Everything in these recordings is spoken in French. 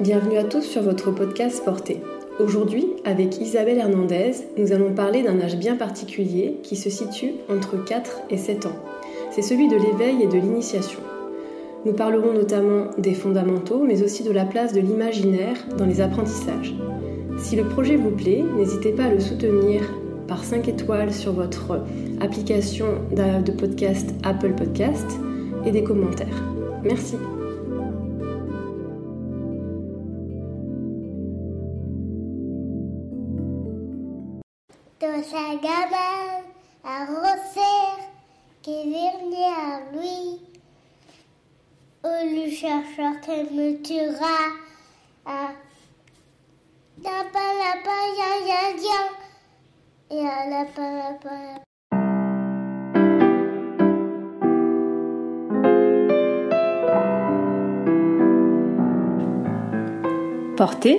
Bienvenue à tous sur votre podcast Porté. Aujourd'hui, avec Isabelle Hernandez, nous allons parler d'un âge bien particulier qui se situe entre 4 et 7 ans. C'est celui de l'éveil et de l'initiation. Nous parlerons notamment des fondamentaux, mais aussi de la place de l'imaginaire dans les apprentissages. Si le projet vous plaît, n'hésitez pas à le soutenir par 5 étoiles sur votre application de podcast Apple Podcast et des commentaires. Merci. Dans sa gamelle, un rosser qui vient à lui. Au le chercheur qui me tuera. Lapin, lapin, ya, ya, ya. Et lapin, lapin, lapin. Portée,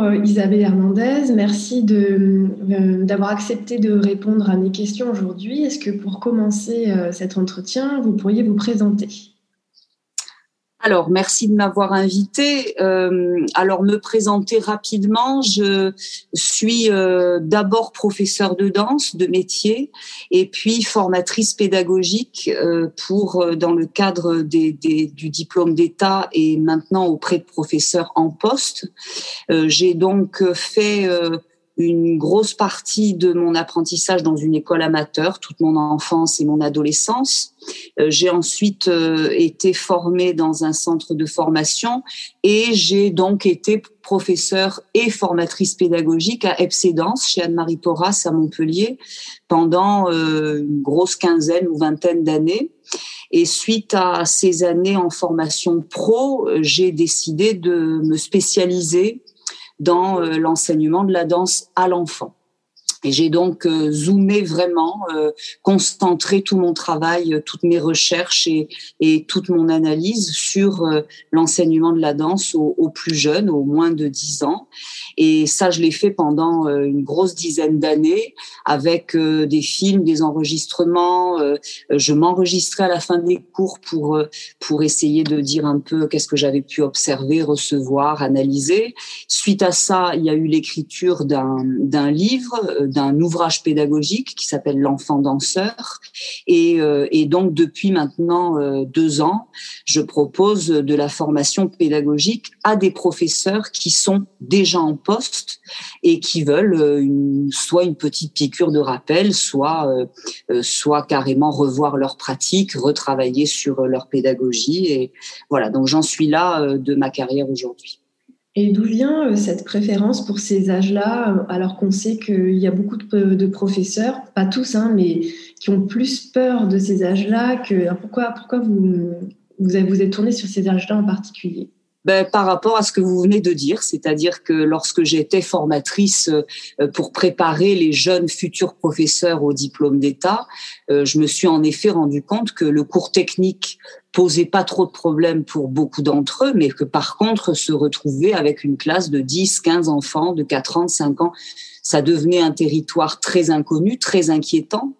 Euh, Isabelle Hernandez, merci euh, d'avoir accepté de répondre à mes questions aujourd'hui. Est-ce que pour commencer euh, cet entretien, vous pourriez vous présenter? Alors, merci de m'avoir invité. Euh, alors, me présenter rapidement, je suis euh, d'abord professeur de danse de métier et puis formatrice pédagogique euh, pour dans le cadre des, des, du diplôme d'État et maintenant auprès de professeurs en poste. J'ai donc fait une grosse partie de mon apprentissage dans une école amateur, toute mon enfance et mon adolescence. Euh, j'ai ensuite euh, été formée dans un centre de formation et j'ai donc été professeure et formatrice pédagogique à Epsédance chez Anne-Marie Porras à Montpellier pendant euh, une grosse quinzaine ou vingtaine d'années. Et suite à ces années en formation pro, j'ai décidé de me spécialiser dans euh, l'enseignement de la danse à l'enfant. Et j'ai donc euh, zoomé vraiment, euh, concentré tout mon travail, euh, toutes mes recherches et, toute mon analyse sur l'enseignement de la danse aux, plus jeunes, aux moins de 10 ans. Et ça, je l'ai fait pendant une grosse dizaine d'années avec des films, des enregistrements. je m'enregistrais à la fin des cours pour pour essayer de dire un peu qu'est-ce que j'avais pu observer, recevoir, analyser. Suite à ça, il y a eu l'écriture d'un livre d'un ouvrage pédagogique qui s'appelle L'enfant danseur. Et, euh, donc, depuis maintenant euh, deux ans, je propose de la formation pédagogique à des professeurs qui sont déjà en poste et qui veulent euh, soit une petite piqûre de rappel, soit, soit carrément revoir leur pratique, retravailler sur leur pédagogie. Et voilà, donc j'en suis là de ma carrière aujourd'hui. Et d'où vient euh, cette préférence pour ces âges-là, euh, alors qu'on sait qu'il y a beaucoup de, professeurs, pas tous, hein, mais qui ont plus peur de ces âges-là que pourquoi, pourquoi vous, vous, êtes tourné sur ces âges-là en particulier? Ben, par rapport à ce que vous venez de dire, c'est-à-dire que lorsque j'étais formatrice euh, pour préparer les jeunes futurs professeurs au diplôme d'État, je me suis en effet rendu compte que le cours technique posait pas trop de problèmes pour beaucoup d'entre eux, mais que par contre se retrouver avec une classe de 10, 15 enfants de 4 ans, 5 ans, ça devenait un territoire très inconnu, très inquiétant.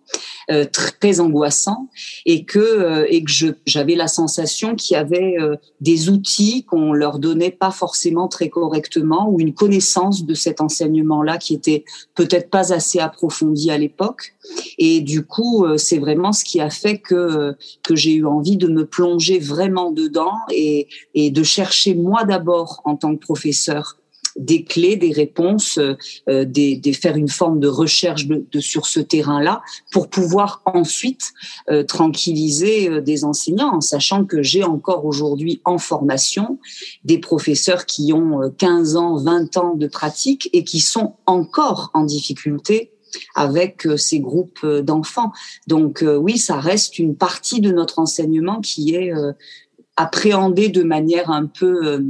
Euh, très angoissant et que euh, et que j'avais la sensation qu'il y avait euh, des outils qu'on leur donnait pas forcément très correctement ou une connaissance de cet enseignement là qui était peut-être pas assez approfondie à l'époque et du coup c'est vraiment ce qui a fait que que j'ai eu envie de me plonger vraiment dedans et et de chercher moi d'abord en tant que professeur des clés, des réponses, euh, des, faire une forme de recherche de, sur ce terrain-là pour pouvoir ensuite euh, tranquilliser euh, des enseignants en sachant que j'ai encore aujourd'hui en formation des professeurs qui ont 15 ans, 20 ans de pratique et qui sont encore en difficulté avec ces groupes d'enfants. Donc oui, ça reste une partie de notre enseignement qui est appréhendé de manière un peu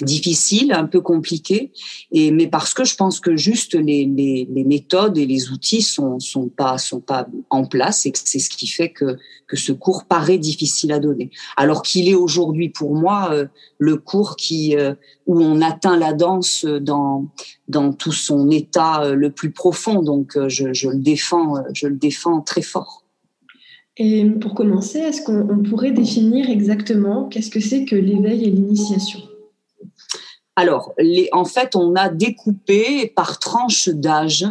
difficile, un peu compliqué, et mais parce que je pense que juste les, les, les, méthodes et les outils sont sont pas sont pas en place et que c'est ce qui fait que que ce cours paraît difficile à donner. Alors qu'il est aujourd'hui pour moi euh, le cours qui euh, où on atteint la danse dans dans tout son état euh, le plus profond. Donc je, je le défends je le défends très fort. Et pour commencer, est-ce qu'on pourrait définir exactement qu'est-ce que c'est que l'éveil et l'initiation? Alors, en fait, on a découpé par tranche d'âge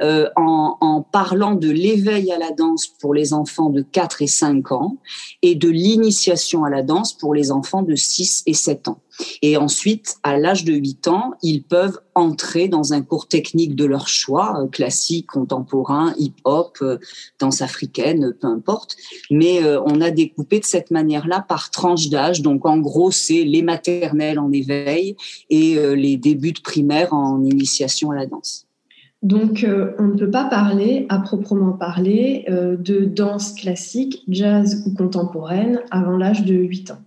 euh, en, en, parlant de l'éveil à la danse pour les enfants de 4 et 5 ans et de l'initiation à la danse pour les enfants de 6 et 7 ans. Et ensuite, à l'âge de 8 ans, ils peuvent entrer dans un cours technique de leur choix, euh, classique, contemporain, hip-hop, euh, danse africaine, peu importe. Mais euh, on a découpé de cette manière-là par tranche d'âge. Donc, en gros, c'est les maternelles en éveil et les débuts de primaire en initiation à la danse. Donc, on ne peut pas parler, à proprement parler, de danse classique, jazz ou contemporaine avant l'âge de 8 ans.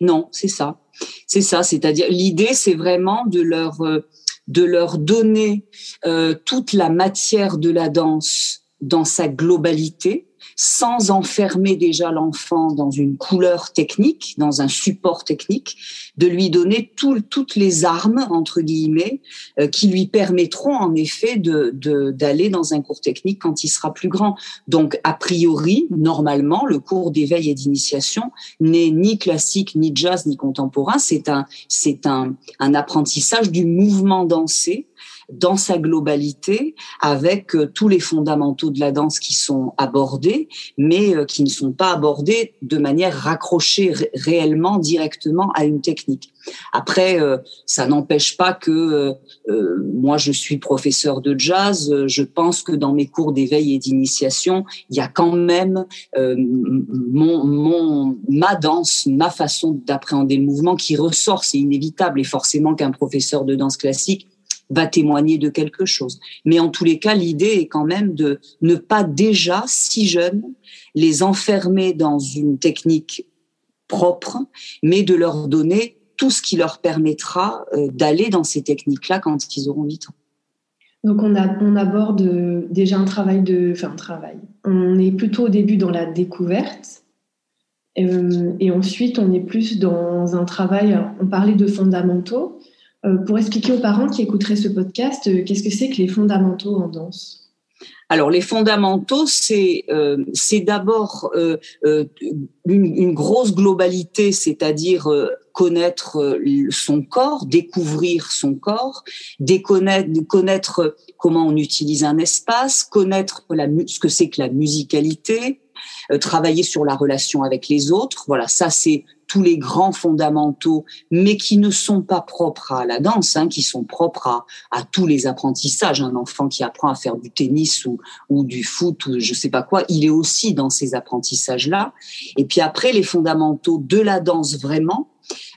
Non, c'est ça. C'est ça. C'est-à-dire, l'idée, c'est vraiment de leur, euh, de leur donner euh, toute la matière de la danse dans sa globalité, sans enfermer déjà l'enfant dans une couleur technique, dans un support technique, de lui donner toutes les armes, entre guillemets, euh, qui lui permettront en effet d'aller de, dans un cours technique quand il sera plus grand. Donc, a priori, normalement, le cours d'éveil et d'initiation n'est ni classique, ni jazz, ni contemporain. C'est un apprentissage du mouvement dansé dans sa globalité avec euh, tous les fondamentaux de la danse qui sont abordés, mais euh, qui ne sont pas abordés de manière raccrochée réellement, directement à une technique. Après, euh, ça n'empêche pas que moi, je suis professeur de jazz. Je pense que dans mes cours d'éveil et d'initiation, il y a quand même mon, mon, ma danse, ma façon d'appréhender le mouvement qui ressort. C'est inévitable et forcément qu'un professeur de danse classique va témoigner de quelque chose. Mais en tous les cas, l'idée est quand même de ne pas déjà, si jeunes, les enfermer dans une technique propre, mais de leur donner tout ce qui leur permettra euh, d'aller dans ces techniques-là quand ils auront 8 ans. Donc on, aborde déjà un travail de... Enfin, un travail. On est plutôt au début dans la découverte. Euh, et ensuite, on est plus dans un travail, on parlait de fondamentaux, euh, pour expliquer aux parents qui écouteraient ce podcast, euh, qu'est-ce que c'est que les fondamentaux en danse? Alors les fondamentaux, c'est euh, d'abord une, grosse globalité, c'est-à-dire connaître son corps, découvrir son corps, déconnaître, connaître comment on utilise un espace, connaître la, ce que c'est que la musicalité, travailler sur la relation avec les autres. Voilà, ça c'est tous les grands fondamentaux, mais qui ne sont pas propres à la danse, hein, qui sont propres à, à, tous les apprentissages. Un enfant qui apprend à faire du tennis ou, ou du foot ou je sais pas quoi, il est aussi dans ces apprentissages-là. Et puis après, les fondamentaux de la danse vraiment,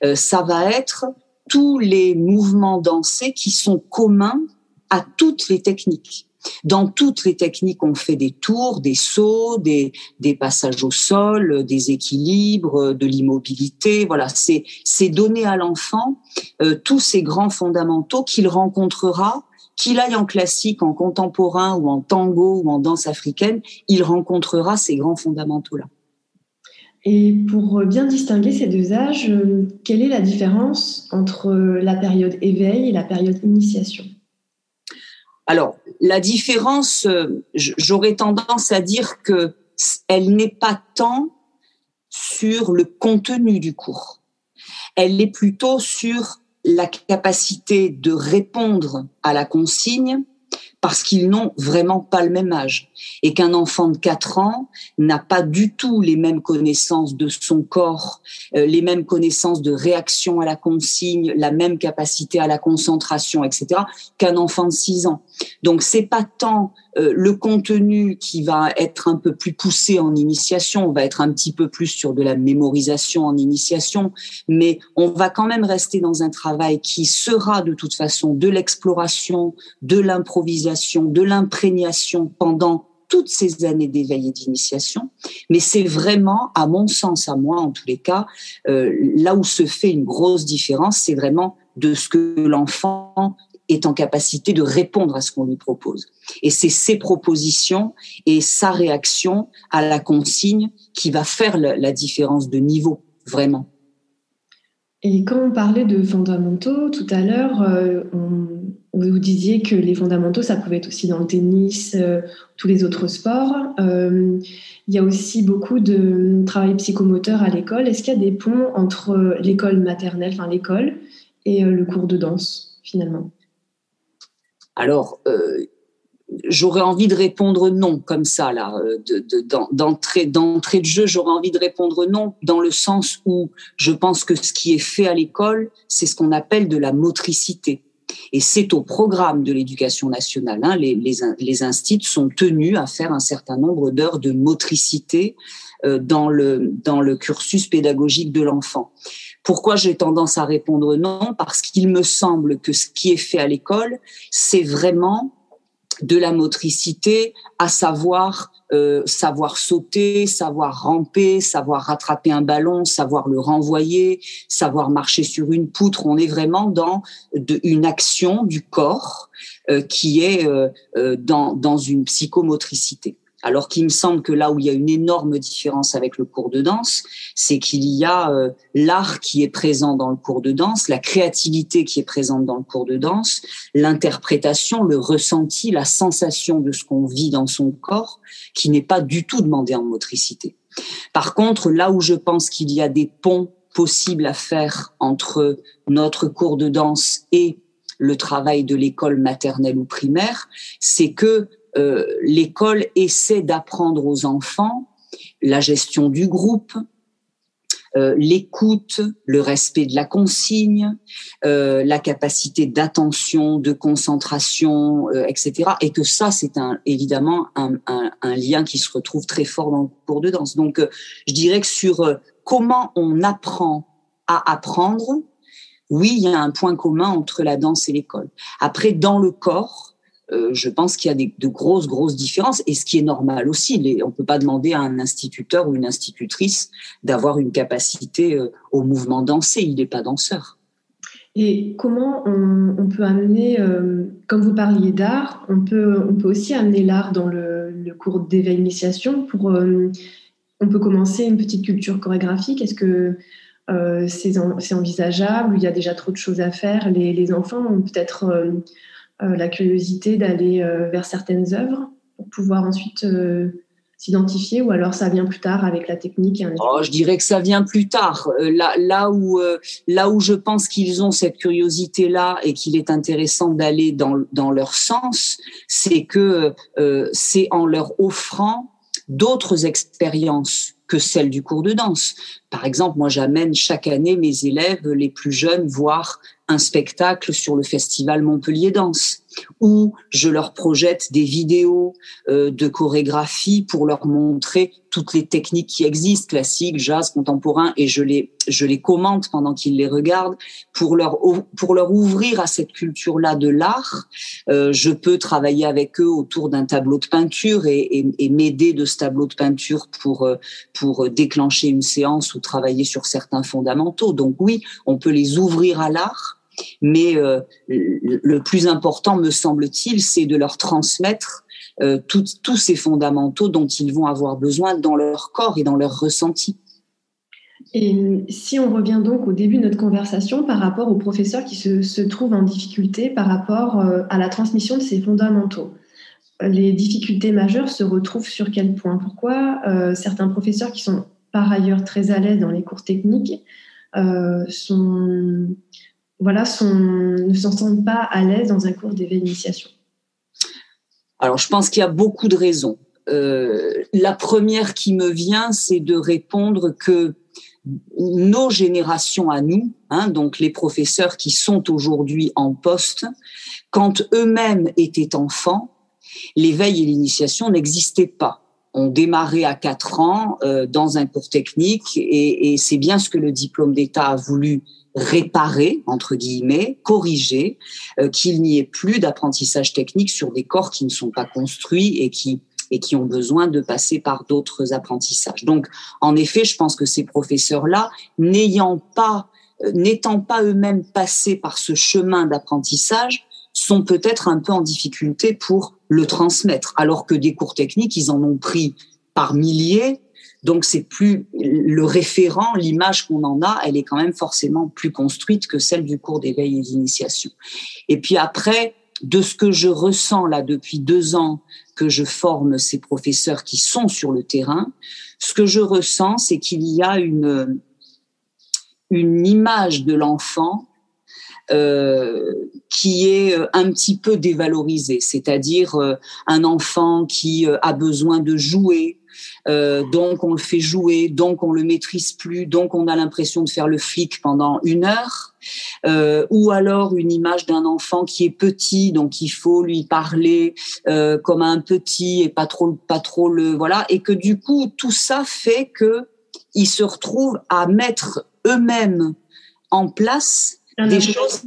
euh, ça va être tous les mouvements dansés qui sont communs à toutes les techniques. Dans toutes les techniques, on fait des tours, des sauts, des, passages au sol, des équilibres, de l'immobilité. Voilà, c'est donner à l'enfant euh, tous ces grands fondamentaux qu'il rencontrera qu'il aille en classique, en contemporain ou en tango ou en danse africaine, il rencontrera ces grands fondamentaux-là. Et pour bien distinguer ces deux âges, euh, quelle est la différence entre la période éveil et la période initiation? Alors, la différence, euh, j'aurais tendance à dire que elle n'est pas tant sur le contenu du cours. Elle est plutôt sur la capacité de répondre à la consigne parce qu'ils n'ont vraiment pas le même âge et qu'un enfant de 4 ans n'a pas du tout les mêmes connaissances de son corps, euh, les mêmes connaissances de réaction à la consigne, la même capacité à la concentration, etc., qu'un enfant de 6 ans. Donc c'est pas tant euh, le contenu qui va être un peu plus poussé en initiation, on va être un petit peu plus sur de la mémorisation en initiation, mais on va quand même rester dans un travail qui sera de toute façon de l'exploration, de l'improvisation, de l'imprégnation pendant toutes ces années d'éveil et d'initiation, mais c'est vraiment, à mon sens, à moi en tous les cas, euh, là où se fait une grosse différence, c'est vraiment de ce que l'enfant est en capacité de répondre à ce qu'on lui propose. Et c'est ses propositions et sa réaction à la consigne qui va faire la différence de niveau, vraiment. Et quand on parlait de fondamentaux tout à l'heure, euh, vous disiez que les fondamentaux, ça pouvait être aussi dans le tennis, euh, tous les autres sports. Euh, il y a aussi beaucoup de travail psychomoteur à l'école. Est-ce qu'il y a des ponts entre l'école maternelle, enfin l'école, et le cours de danse, finalement? Alors, j'aurais envie de répondre non comme ça là euh, d'entrée d'entrée de jeu j'aurais envie de répondre non dans le sens où je pense que ce qui est fait à l'école c'est ce qu'on appelle de la motricité. Et c'est au programme de l'éducation nationale hein, les, les, les instituts sont tenus à faire un certain nombre d'heures de motricité euh, dans le dans le cursus pédagogique de l'enfant pourquoi j'ai tendance à répondre non? Parce qu'il me semble que ce qui est fait à l'école, c'est vraiment de la motricité, à savoir euh, savoir sauter, savoir ramper, savoir rattraper un ballon, savoir le renvoyer, savoir marcher sur une poutre. On est vraiment dans une action du corps euh, qui est euh, dans une psychomotricité. Alors qu'il me semble que là où il y a une énorme différence avec le cours de danse, c'est qu'il y a euh, l'art qui est présent dans le cours de danse, la créativité qui est présente dans le cours de danse, l'interprétation, le ressenti, la sensation de ce qu'on vit dans son corps, qui n'est pas du tout demandé en motricité. Par contre, là où je pense qu'il y a des ponts possibles à faire entre notre cours de danse et le travail de l'école maternelle ou primaire, c'est que euh, l'école essaie d'apprendre aux enfants la gestion du groupe, euh, l'écoute, le respect de la consigne, euh, la capacité d'attention, de concentration, etc. Et que ça, c'est un, évidemment un, un, un, lien qui se retrouve très fort dans le cours de danse. Donc, je dirais que sur comment on apprend à apprendre, oui, il y a un point commun entre la danse et l'école. Après, dans le corps, euh, je pense qu'il y a des, de grosses, grosses différences. Et ce qui est normal aussi, on ne peut pas demander à un instituteur ou une institutrice d'avoir une capacité euh, au mouvement dansé. Il n'est pas danseur. Et comment on, peut amener, euh, comme vous parliez d'art, on peut, on peut aussi amener l'art dans le, cours d'éveil initiation pour, on peut commencer une petite culture chorégraphique. Est-ce que c'est envisageable? Il y a déjà trop de choses à faire. Les, enfants ont peut-être euh, la curiosité d'aller euh, vers certaines œuvres pour pouvoir ensuite euh, s'identifier ou alors ça vient plus tard avec la technique oh, Je dirais que ça vient plus tard. là, là, où, là où je pense qu'ils ont cette curiosité-là et qu'il est intéressant d'aller dans, dans leur sens, c'est que c'est en leur offrant d'autres expériences que celles du cours de danse. Par exemple, moi, j'amène chaque année mes élèves les plus jeunes voir un spectacle sur le festival Montpellier Danse où je leur projette des vidéos euh, de chorégraphie pour leur montrer toutes les techniques qui existent, classiques, jazz, contemporain, et je les je les commente pendant qu'ils les regardent pour leur pour leur ouvrir à cette culture-là de l'art. Euh, je peux travailler avec eux autour d'un tableau de peinture et, et, et m'aider de ce tableau de peinture pour euh, pour déclencher une séance ou travailler sur certains fondamentaux. Donc oui, on peut les ouvrir à l'art mais euh, le plus important, me semble-t-il, c'est de leur transmettre euh, tous ces fondamentaux dont ils vont avoir besoin dans leur corps et dans leur ressenti. Et si on revient donc au début de notre conversation par rapport aux professeurs qui se, se trouvent en difficulté par rapport euh, à la transmission de ces fondamentaux, les difficultés majeures se retrouvent sur quel point? Pourquoi certains professeurs qui sont par ailleurs très à l'aise dans les cours techniques sont voilà, ne s'en sentent pas à l'aise dans un cours d'éveil initiation Alors, je pense qu'il y a beaucoup de raisons. Euh, la première qui me vient, c'est de répondre que nos générations à nous, hein, donc les professeurs qui sont aujourd'hui en poste, quand eux-mêmes étaient enfants, l'éveil et l'initiation n'existaient pas. On démarrait à quatre ans euh, dans un cours technique et c'est bien ce que le diplôme d'État a voulu réparer, entre guillemets, corriger, euh, qu'il n'y ait plus d'apprentissage technique sur des corps qui ne sont pas construits et qui et qui ont besoin de passer par d'autres apprentissages. Donc, en effet, je pense que ces professeurs-là, n'ayant pas, euh, n'étant pas eux-mêmes passés par ce chemin d'apprentissage, sont peut-être un peu en difficulté pour le transmettre, alors que des cours techniques, ils en ont pris par milliers. Donc c'est plus le référent, l'image qu'on en a, elle est quand même forcément plus construite que celle du cours d'éveil et d'initiation. Et puis après, de ce que je ressens là depuis deux ans que je forme ces professeurs qui sont sur le terrain, ce que je ressens, c'est qu'il y a une une image de l'enfant euh, qui est euh, un petit peu dévalorisée, c'est-à-dire euh, un enfant qui a besoin de jouer, donc on le fait jouer, donc on le maîtrise plus, donc on a l'impression de faire le flic pendant une heure, ou alors une image d'un enfant qui est petit, donc il faut lui parler comme un petit et pas trop, pas trop le voilà, et que du coup tout ça fait que ils se retrouvent à mettre eux-mêmes en place des choses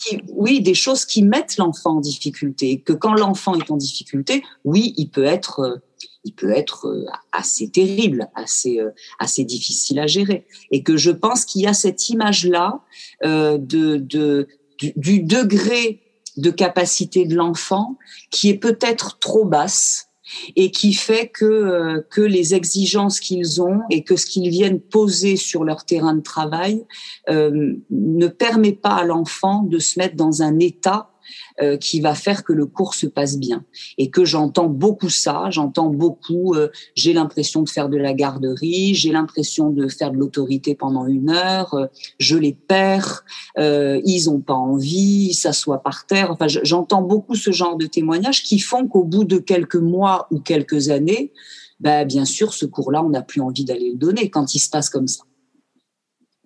qui, oui, des choses qui mettent l'enfant en difficulté. Que quand l'enfant est en difficulté, oui, il peut être, euh, il peut être euh, assez terrible, assez, euh, assez difficile à gérer. Et que je pense qu'il y a cette image-là de, de du, du, degré de capacité de l'enfant qui est peut-être trop basse et qui fait que, euh, que les exigences qu'ils ont et que ce qu'ils viennent poser sur leur terrain de travail euh, ne permet pas à l'enfant de se mettre dans un état euh, qui va faire que le cours se passe bien. Et que j'entends beaucoup ça, j'entends beaucoup, euh, j'ai l'impression de faire de la garderie, j'ai l'impression de faire de l'autorité pendant une heure, euh, je les perds, ils ont pas envie, ils s'assoient par terre. Enfin, j'entends beaucoup ce genre de témoignages qui font qu'au bout de quelques mois ou quelques années, bah, bien sûr, ce cours-là, on n'a plus envie d'aller le donner quand il se passe comme ça.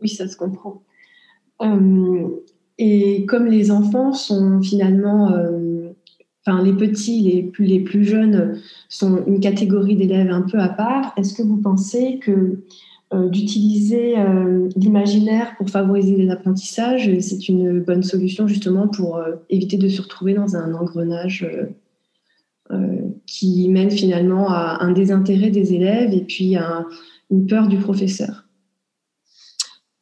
Oui, ça se comprend. Et comme les enfants sont finalement, euh, enfin les petits, les plus, les plus jeunes sont une catégorie d'élèves un peu à part, est-ce que vous pensez que euh, d'utiliser euh, l'imaginaire pour favoriser les apprentissages, c'est une bonne solution justement pour éviter de se retrouver dans un engrenage qui mène finalement à un désintérêt des élèves et puis à une peur du professeur?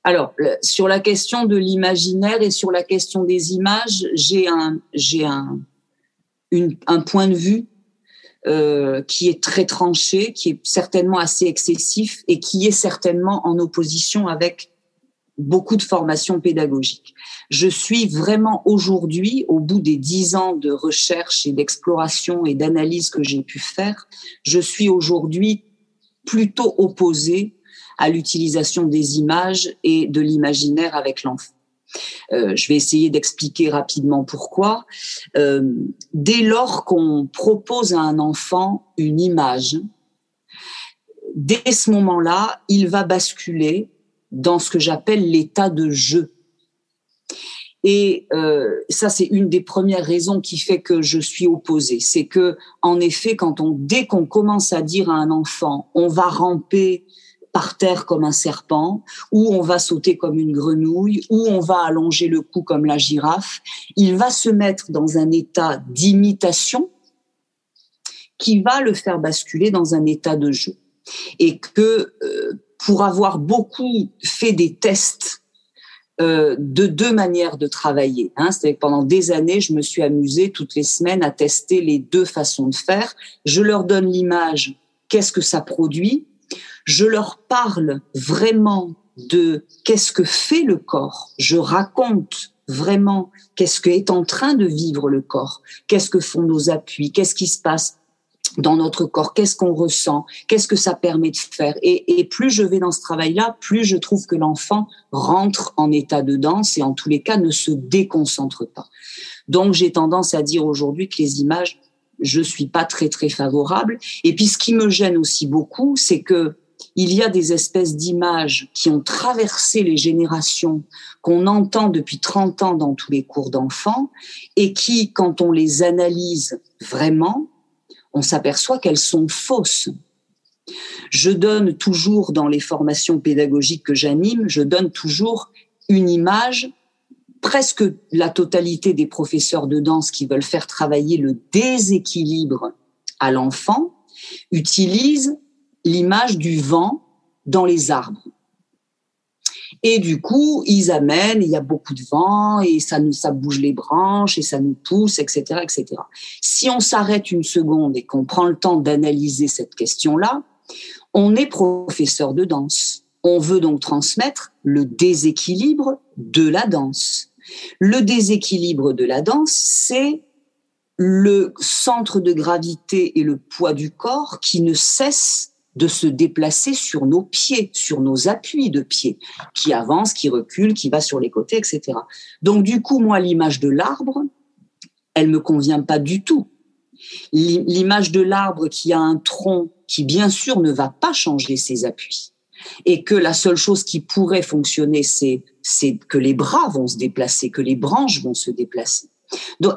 Alors, sur la question de l'imaginaire et sur la question des images, j'ai un, j'ai un, un point de vue euh, qui est très tranché, qui est certainement assez excessif et qui est certainement en opposition avec beaucoup de formations pédagogiques. Je suis vraiment aujourd'hui, au bout des dix ans de recherche et d'exploration et d'analyse que j'ai pu faire, je suis aujourd'hui plutôt opposée à l'utilisation des images et de l'imaginaire avec l'enfant. Euh, je vais essayer d'expliquer rapidement pourquoi. Euh, dès lors qu'on propose à un enfant une image, dès ce moment-là, il va basculer dans ce que j'appelle l'état de jeu. Et euh, ça, c'est une des premières raisons qui fait que je suis opposée. C'est que, en effet, quand on, dès qu'on commence à dire à un enfant, on va ramper par terre comme un serpent, ou on va sauter comme une grenouille, ou on va allonger le cou comme la girafe. Il va se mettre dans un état d'imitation qui va le faire basculer dans un état de jeu. Et que euh, pour avoir beaucoup fait des tests euh, de deux manières de travailler. Hein. C'est-à-dire que pendant des années, je me suis amusée toutes les semaines à tester les deux façons de faire. Je leur donne l'image, qu'est-ce que ça produit je leur parle vraiment de qu'est-ce que fait le corps. Je raconte vraiment qu'est-ce que est en train de vivre le corps, qu'est-ce que font nos appuis, qu'est-ce qui se passe dans notre corps, qu'est-ce qu'on ressent, qu'est-ce que ça permet de faire? Et, plus je vais dans ce travail-là, plus je trouve que l'enfant rentre en état de danse et en tous les cas ne se déconcentre pas. Donc j'ai tendance à dire aujourd'hui que les images, je suis pas très très favorable. Et puis ce qui me gêne aussi beaucoup, c'est que il y a des espèces d'images qui ont traversé les générations, qu'on entend depuis 30 ans dans tous les cours d'enfants, et qui, quand on les analyse vraiment, on s'aperçoit qu'elles sont fausses. Je donne toujours dans les formations pédagogiques que j'anime, je donne toujours une image presque la totalité des professeurs de danse qui veulent faire travailler le déséquilibre à l'enfant utilise l'image du vent dans les arbres. Et du coup, ils amènent, il y a beaucoup de vent et ça nous, ça bouge les branches et ça nous pousse, etc., etc. Si on s'arrête une seconde et qu'on prend le temps d'analyser cette question-là, on est professeur de danse. On veut donc transmettre le déséquilibre de la danse. Le déséquilibre de la danse, c'est le centre de gravité et le poids du corps qui ne cesse de se déplacer sur nos pieds, sur nos appuis de pieds, qui avance, qui recule, qui va sur les côtés, etc. Donc du coup, moi, l'image de l'arbre, elle me convient pas du tout. L'image de l'arbre qui a un tronc qui, bien sûr, ne va pas changer ses appuis et que la seule chose qui pourrait fonctionner, c'est que les bras vont se déplacer, que les branches vont se déplacer.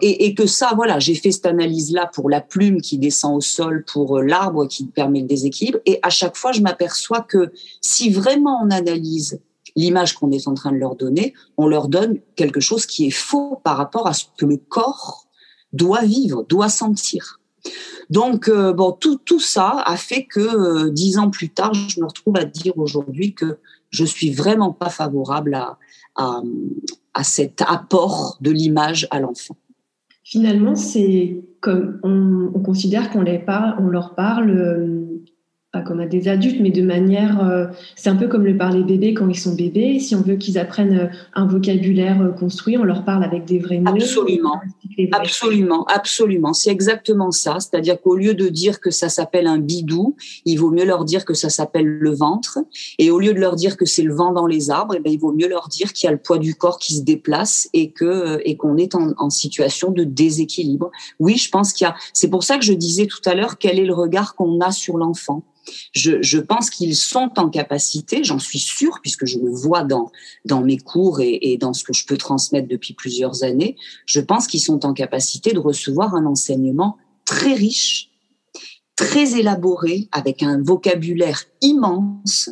Et, que ça, voilà, j'ai fait cette analyse-là pour la plume qui descend au sol, pour euh, l'arbre qui permet le déséquilibre. Et à chaque fois, je m'aperçois que si vraiment on analyse l'image qu'on est en train de leur donner, on leur donne quelque chose qui est faux par rapport à ce que le corps doit vivre, doit sentir. Donc, euh, bon, tout, tout ça a fait que euh, dix ans plus tard, je me retrouve à dire aujourd'hui que je suis vraiment pas favorable à, à, cet apport de l'image à l'enfant. Finalement, c'est comme on, on considère qu'on les parle, on leur parle euh, pas comme à des adultes, mais de manière, euh, c'est un peu comme le parler bébés quand ils sont bébés. Si on veut qu'ils apprennent euh, un vocabulaire euh, construit, on leur parle avec des vrais mots. Absolument, absolument, absolument. C'est exactement ça. C'est-à-dire qu'au lieu de dire que ça s'appelle un bidou, il vaut mieux leur dire que ça s'appelle le ventre. Et au lieu de leur dire que c'est le vent dans les arbres, eh ben, il vaut mieux leur dire qu'il y a le poids du corps qui se déplace et que et qu'on est en, en situation de déséquilibre. Oui, je pense qu'il y a. C'est pour ça que je disais tout à l'heure quel est le regard qu'on a sur l'enfant. Je, je pense qu'ils sont en capacité, j'en suis sûre, puisque je le vois dans, dans mes cours et, et dans ce que je peux transmettre depuis plusieurs années, je pense qu'ils sont en capacité de recevoir un enseignement très riche, très élaboré, avec un vocabulaire immense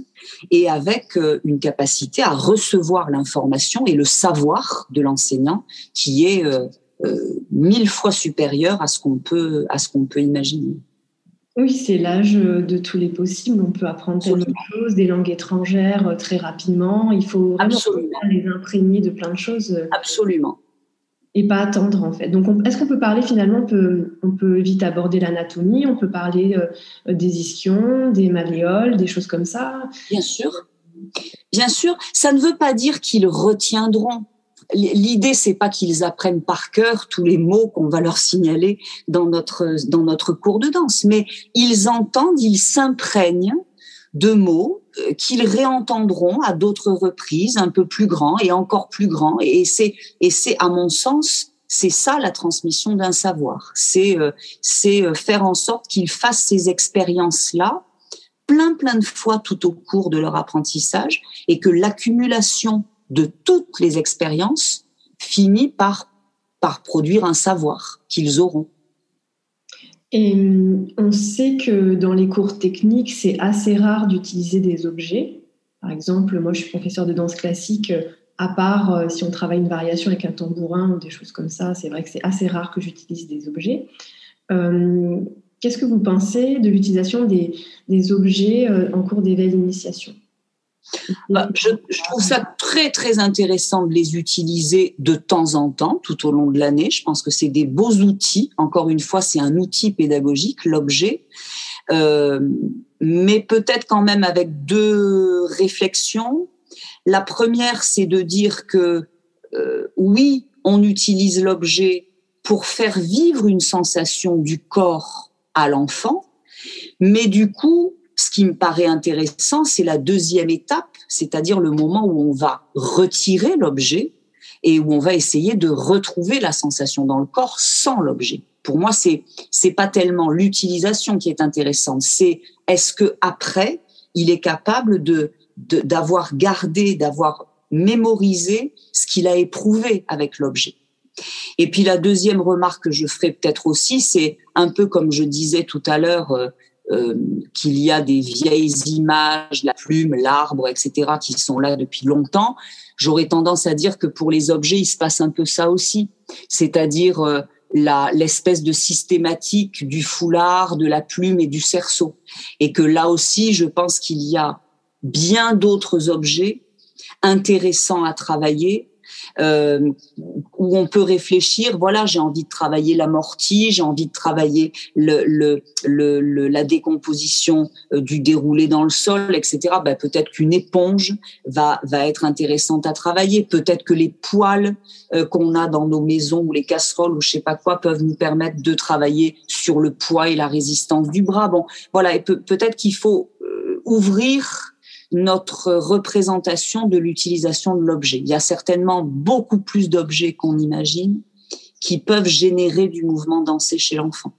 et avec euh, une capacité à recevoir l'information et le savoir de l'enseignant qui est euh, euh, mille fois supérieur à ce qu'on peut à ce qu'on peut imaginer. Oui, c'est l'âge de tous les possibles. On peut apprendre tellement de choses, des langues étrangères euh, très rapidement. Il faut Absolument. les imprégner de plein de choses. euh, Absolument. Et pas attendre, en fait. Donc, on- est-ce qu'on peut parler, finalement, on peut, on peut vite aborder l'anatomie, on peut parler euh, des ischions, des malléoles, des choses comme ça? Bien sûr. Bien sûr, ça ne veut pas dire qu'ils retiendront. L'idée, c'est pas qu'ils apprennent par cœur tous les mots qu'on va leur signaler dans notre dans notre cours de danse, mais ils entendent, ils s'imprègnent de mots euh, qu'ils réentendront à d'autres reprises, un peu plus grands et encore plus grands. Et c'est et c'est à mon sens c'est ça la transmission d'un savoir. C'est euh, c'est euh, faire en sorte qu'ils fassent ces expériences là plein plein de fois tout au cours de leur apprentissage et que l'accumulation de toutes les expériences finit par produire un savoir qu'ils auront. Et hum, on sait que dans les cours techniques, c'est assez rare d'utiliser des objets. Par exemple, moi, je suis professeur de danse classique. euh, À part euh, si on travaille une variation avec un tambourin ou des choses comme ça, c'est vrai que c'est assez rare que j'utilise des objets. Euh, Qu'est-ce que vous pensez de l'utilisation des, objets euh, en cours d'éveil initiation Bah, je, je trouve ça très très intéressant de les utiliser de temps en temps, tout au long de l'année. Je pense que c'est des beaux outils. Encore une fois, c'est un outil pédagogique, l'objet. Euh, mais peut-être quand même avec deux réflexions. La première, c'est de dire que euh, oui, on utilise l'objet pour faire vivre une sensation du corps à l'enfant, mais du coup, ce qui me paraît intéressant, c'est la deuxième étape, c'est-à-dire le moment où on va retirer l'objet et où on va essayer de retrouver la sensation dans le corps sans l'objet. Pour moi, c'est c'est pas tellement l'utilisation qui est intéressante, c'est est-ce que après il est capable de d'avoir gardé, d'avoir mémorisé ce qu'il a éprouvé avec l'objet. Et puis la deuxième remarque que je ferai peut-être aussi, c'est un peu comme je disais tout à l'heure, euh, qu'il y a des vieilles images, la plume, l'arbre, etc., qui sont là depuis longtemps. J'aurais tendance à dire que pour les objets, il se passe un peu ça aussi. C'est-à-dire, euh, l'espèce de systématique du foulard, de la plume et du cerceau. Et que là aussi, je pense qu'il y a bien d'autres objets intéressants à travailler euh, où on peut réfléchir. Voilà, j'ai envie de travailler l'amorti, j'ai envie de travailler le, le, le, la décomposition euh, du déroulé dans le sol, etc. Ben, peut-être qu'une éponge va va être intéressante à travailler. Peut-être que les poils euh, qu'on a dans nos maisons ou les casseroles ou je sais pas quoi peuvent nous permettre de travailler sur le poids et la résistance du bras. Bon, voilà, et peut-être qu'il faut ouvrir notre représentation de l'utilisation de l'objet. Il y a certainement beaucoup plus d'objets qu'on imagine qui peuvent générer du mouvement dansé chez l'enfant.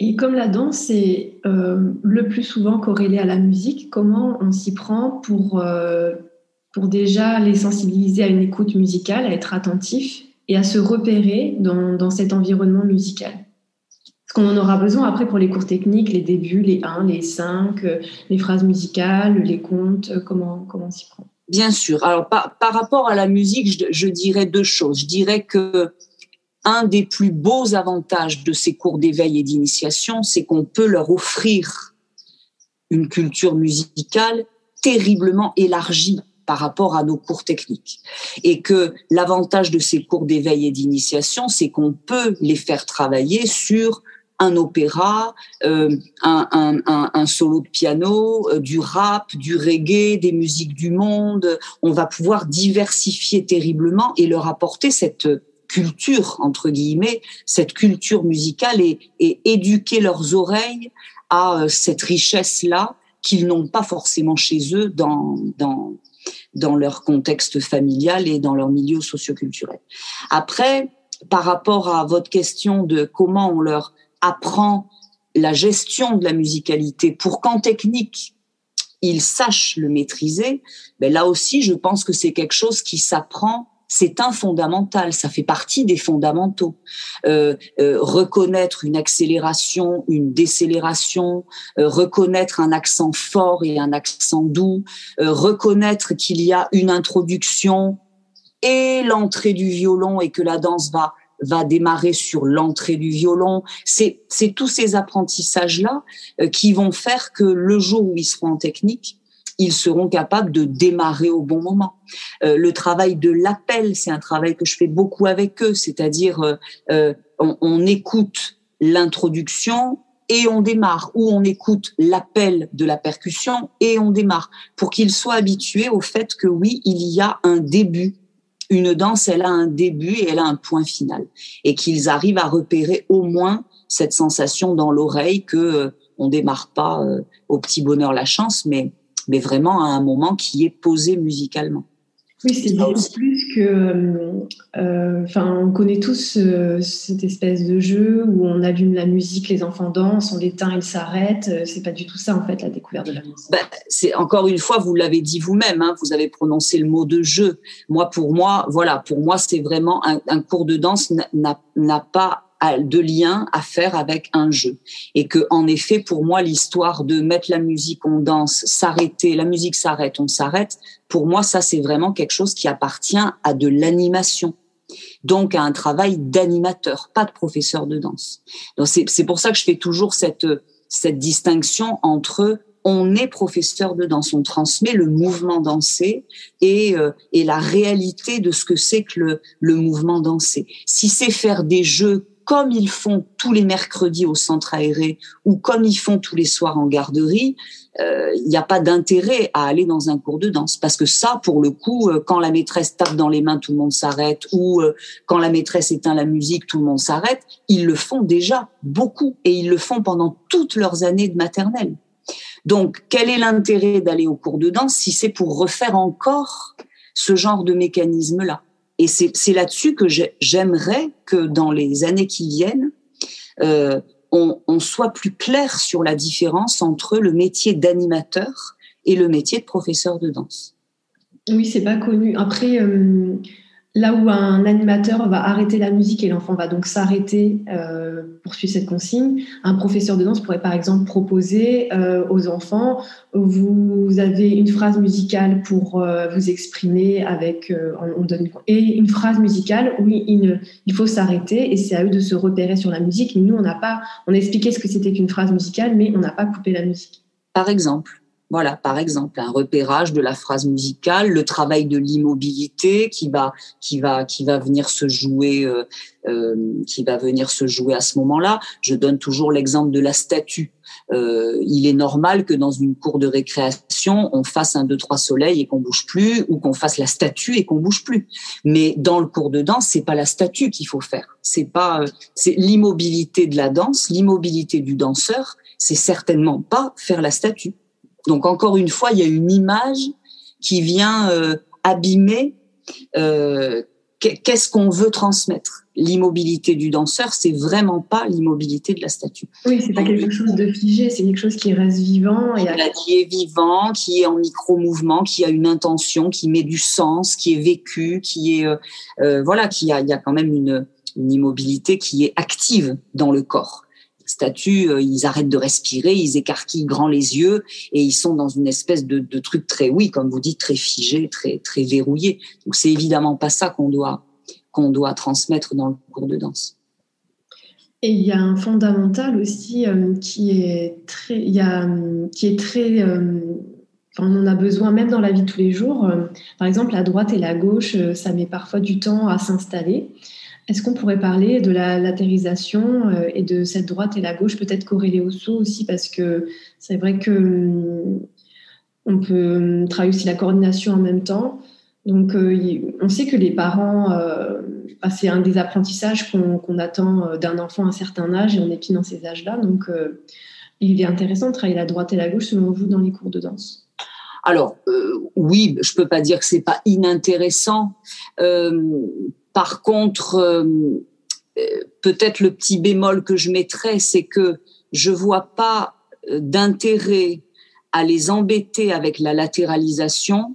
Et comme la danse est euh, le plus souvent corrélée à la musique, comment on s'y prend pour, euh, pour déjà les sensibiliser à une écoute musicale, à être attentif et à se repérer dans, dans cet environnement musical? Parce qu'on en aura besoin après pour les cours techniques, les débuts, les 1, les 5, euh, les phrases musicales, les contes, euh, comment, comment s'y prend? Bien sûr. Alors, par, par, rapport à la musique, je, je, dirais deux choses. Je dirais que un des plus beaux avantages de ces cours d'éveil et d'initiation, c'est qu'on peut leur offrir une culture musicale terriblement élargie par rapport à nos cours techniques. Et que l'avantage de ces cours d'éveil et d'initiation, c'est qu'on peut les faire travailler sur un opéra, euh, un, un, un, solo de piano, euh, du rap, du reggae, des musiques du monde. On va pouvoir diversifier terriblement et leur apporter cette culture, entre guillemets, cette culture musicale et, et éduquer leurs oreilles à euh, cette richesse-là qu'ils n'ont pas forcément chez eux dans, dans, dans leur contexte familial et dans leur milieu socioculturel. Après, par rapport à votre question de comment on leur apprend la gestion de la musicalité pour qu'en technique, il sache le maîtriser, ben là aussi, je pense que c'est quelque chose qui s'apprend. C'est un fondamental, ça fait partie des fondamentaux. Euh, euh, reconnaître une accélération, une décélération, euh, reconnaître un accent fort et un accent doux, euh, reconnaître qu'il y a une introduction et l'entrée du violon et que la danse va va démarrer sur l'entrée du violon. C'est tous ces apprentissages là euh, qui vont faire que le jour où ils seront en technique, ils seront capables de démarrer au bon moment. Euh, le travail de l'appel, c'est un travail que je fais beaucoup avec eux, c'est-à-dire euh, euh on, on écoute l'introduction et on démarre, ou on écoute l'appel de la percussion et on démarre, pour qu'ils soient habitués au fait que oui, il y a un début une danse, elle a un début et elle a un point final. Et qu'ils arrivent à repérer au moins cette sensation dans l'oreille que euh, on démarre pas euh, au petit bonheur la chance, mais, mais vraiment à un moment qui est posé musicalement. Oui, c'est beaucoup plus que. Euh, euh, enfin, on connaît tous euh, cette espèce de jeu où on allume la musique, les enfants dansent, on l'éteint, ils s'arrêtent. C'est pas du tout ça, en fait, la découverte de la musique. Ben, c'est encore une fois, vous l'avez dit vous-même, hein, vous avez prononcé le mot de jeu. Moi, pour moi, voilà, pour moi, c'est vraiment un, un cours de danse n'a pas de lien à faire avec un jeu. Et que, en effet, pour moi, l'histoire de mettre la musique, on danse, s'arrêter, la musique s'arrête, on s'arrête, pour moi, ça, c'est vraiment quelque chose qui appartient à de l'animation. Donc, à un travail d'animateur, pas de professeur de danse. Donc, c'est pour ça que je fais toujours cette, cette distinction entre on est professeur de danse, on transmet le mouvement dansé et, euh, et la réalité de ce que c'est que le, le mouvement dansé. Si c'est faire des jeux comme ils font tous les mercredis au centre aéré ou comme ils font tous les soirs en garderie, euh, il n'y a pas d'intérêt à aller dans un cours de danse parce que ça, pour le coup, euh, quand la maîtresse tape dans les mains, tout le monde s'arrête ou euh, quand la maîtresse éteint la musique, tout le monde s'arrête. Ils le font déjà beaucoup et ils le font pendant toutes leurs années de maternelle. Donc, quel est l'intérêt d'aller au cours de danse si c'est pour refaire encore ce genre de mécanisme-là? Et c'est là-dessus que j'aimerais que dans les années qui viennent, euh, on, soit plus clair sur la différence entre le métier d'animateur et le métier de professeur de danse. Oui, c'est pas connu. Après, euh, là où un animateur va arrêter la musique et l'enfant va donc s'arrêter euh, pour suivre cette consigne, un professeur de danse pourrait par exemple proposer euh, aux enfants, vous avez une phrase musicale pour euh, vous exprimer avec, et une phrase musicale où il, faut s'arrêter et c'est à eux de se repérer sur la musique. Nous, on n'a pas, on a expliqué ce que c'était qu'une phrase musicale, mais on n'a pas coupé la musique. Par exemple voilà, par exemple, un repérage de la phrase musicale, le travail de l'immobilité qui va, qui va, qui va venir se jouer, euh, euh, qui va venir se jouer à ce moment-là. Je donne toujours l'exemple de la statue. Euh, il est normal que dans une cour de récréation, on fasse un deux trois soleils et qu'on bouge plus, ou qu'on fasse la statue et qu'on bouge plus. Mais dans le cours de danse, c'est pas la statue qu'il faut faire. C'est pas, c'est l'immobilité de la danse, l'immobilité du danseur. C'est certainement pas faire la statue. Donc encore une fois, il y a une image qui vient euh, abîmer euh, qu'est-ce qu'on veut transmettre? L'immobilité du danseur, c'est vraiment pas l'immobilité de la statue. Oui, c'est pas quelque chose de figé, c'est quelque chose qui reste vivant et qui est vivant, qui est en micro-mouvement, qui a une intention, qui met du sens, qui est vécu, qui est euh, voilà, qui a, il y a quand même une, une immobilité qui est active dans le corps statues, euh, ils arrêtent de respirer, ils écarquillent grand les yeux et ils sont dans une espèce de, truc très, oui, comme vous dites, très figé, très très verrouillé. Donc c'est évidemment pas ça qu'on doit doit transmettre dans le cours de danse. Et il y a un fondamental aussi euh, qui est très, y a, qui est très, euh, on en a besoin même dans la vie de tous les jours. par exemple, la droite et la gauche, ça met parfois du temps à s'installer. Est-ce qu'on pourrait parler de la latérisation euh, et de cette droite et la gauche, peut-être corrélée au saut aussi, parce que c'est vrai que hum, on peut hum, travailler aussi la coordination en même temps. Donc, euh, on sait que les parents, euh, bah, c'est un des apprentissages qu'on attend d'un enfant à un certain âge et on est pile dans ces âges-là. Donc, il est intéressant de travailler la droite et la gauche selon vous dans les cours de danse? Alors oui, je peux pas dire que c'est pas inintéressant. Par contre, euh, euh, peut-être le petit bémol que je mettrais, c'est que je vois pas euh, d'intérêt à les embêter avec la latéralisation,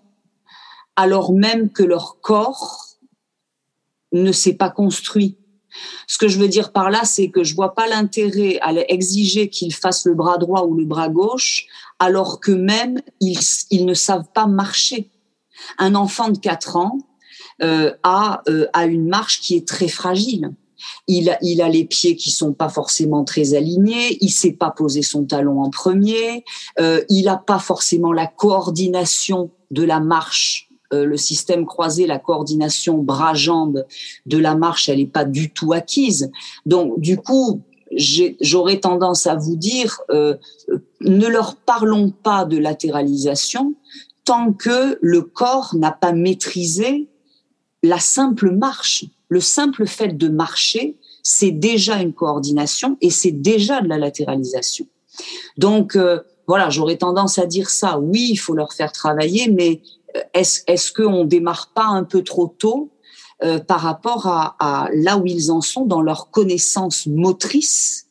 alors même que leur corps ne s'est pas construit. Ce que je veux dire par là, c'est que je vois pas l'intérêt à exiger qu'ils fassent le bras droit ou le bras gauche, alors que même ils, ils ne savent pas marcher. Un enfant de 4 ans, a, euh, a une marche qui est très fragile. Il a, les pieds qui sont pas forcément très alignés, il sait pas poser son talon en premier, euh, il a pas forcément la coordination de la marche, euh, le système croisé, la coordination bras-jambes de la marche, elle est pas du tout acquise. Donc du coup, j'aurais tendance à vous dire, euh, ne leur parlons pas de latéralisation tant que le corps n'a pas maîtrisé la simple marche, le simple fait de marcher, c'est déjà une coordination et c'est déjà de la latéralisation. Donc euh, voilà, j'aurais tendance à dire ça. Oui, il faut leur faire travailler, mais euh, est-ce est-ce qu'on démarre pas un peu trop tôt euh, par rapport à, là où ils en sont dans leur connaissance motrice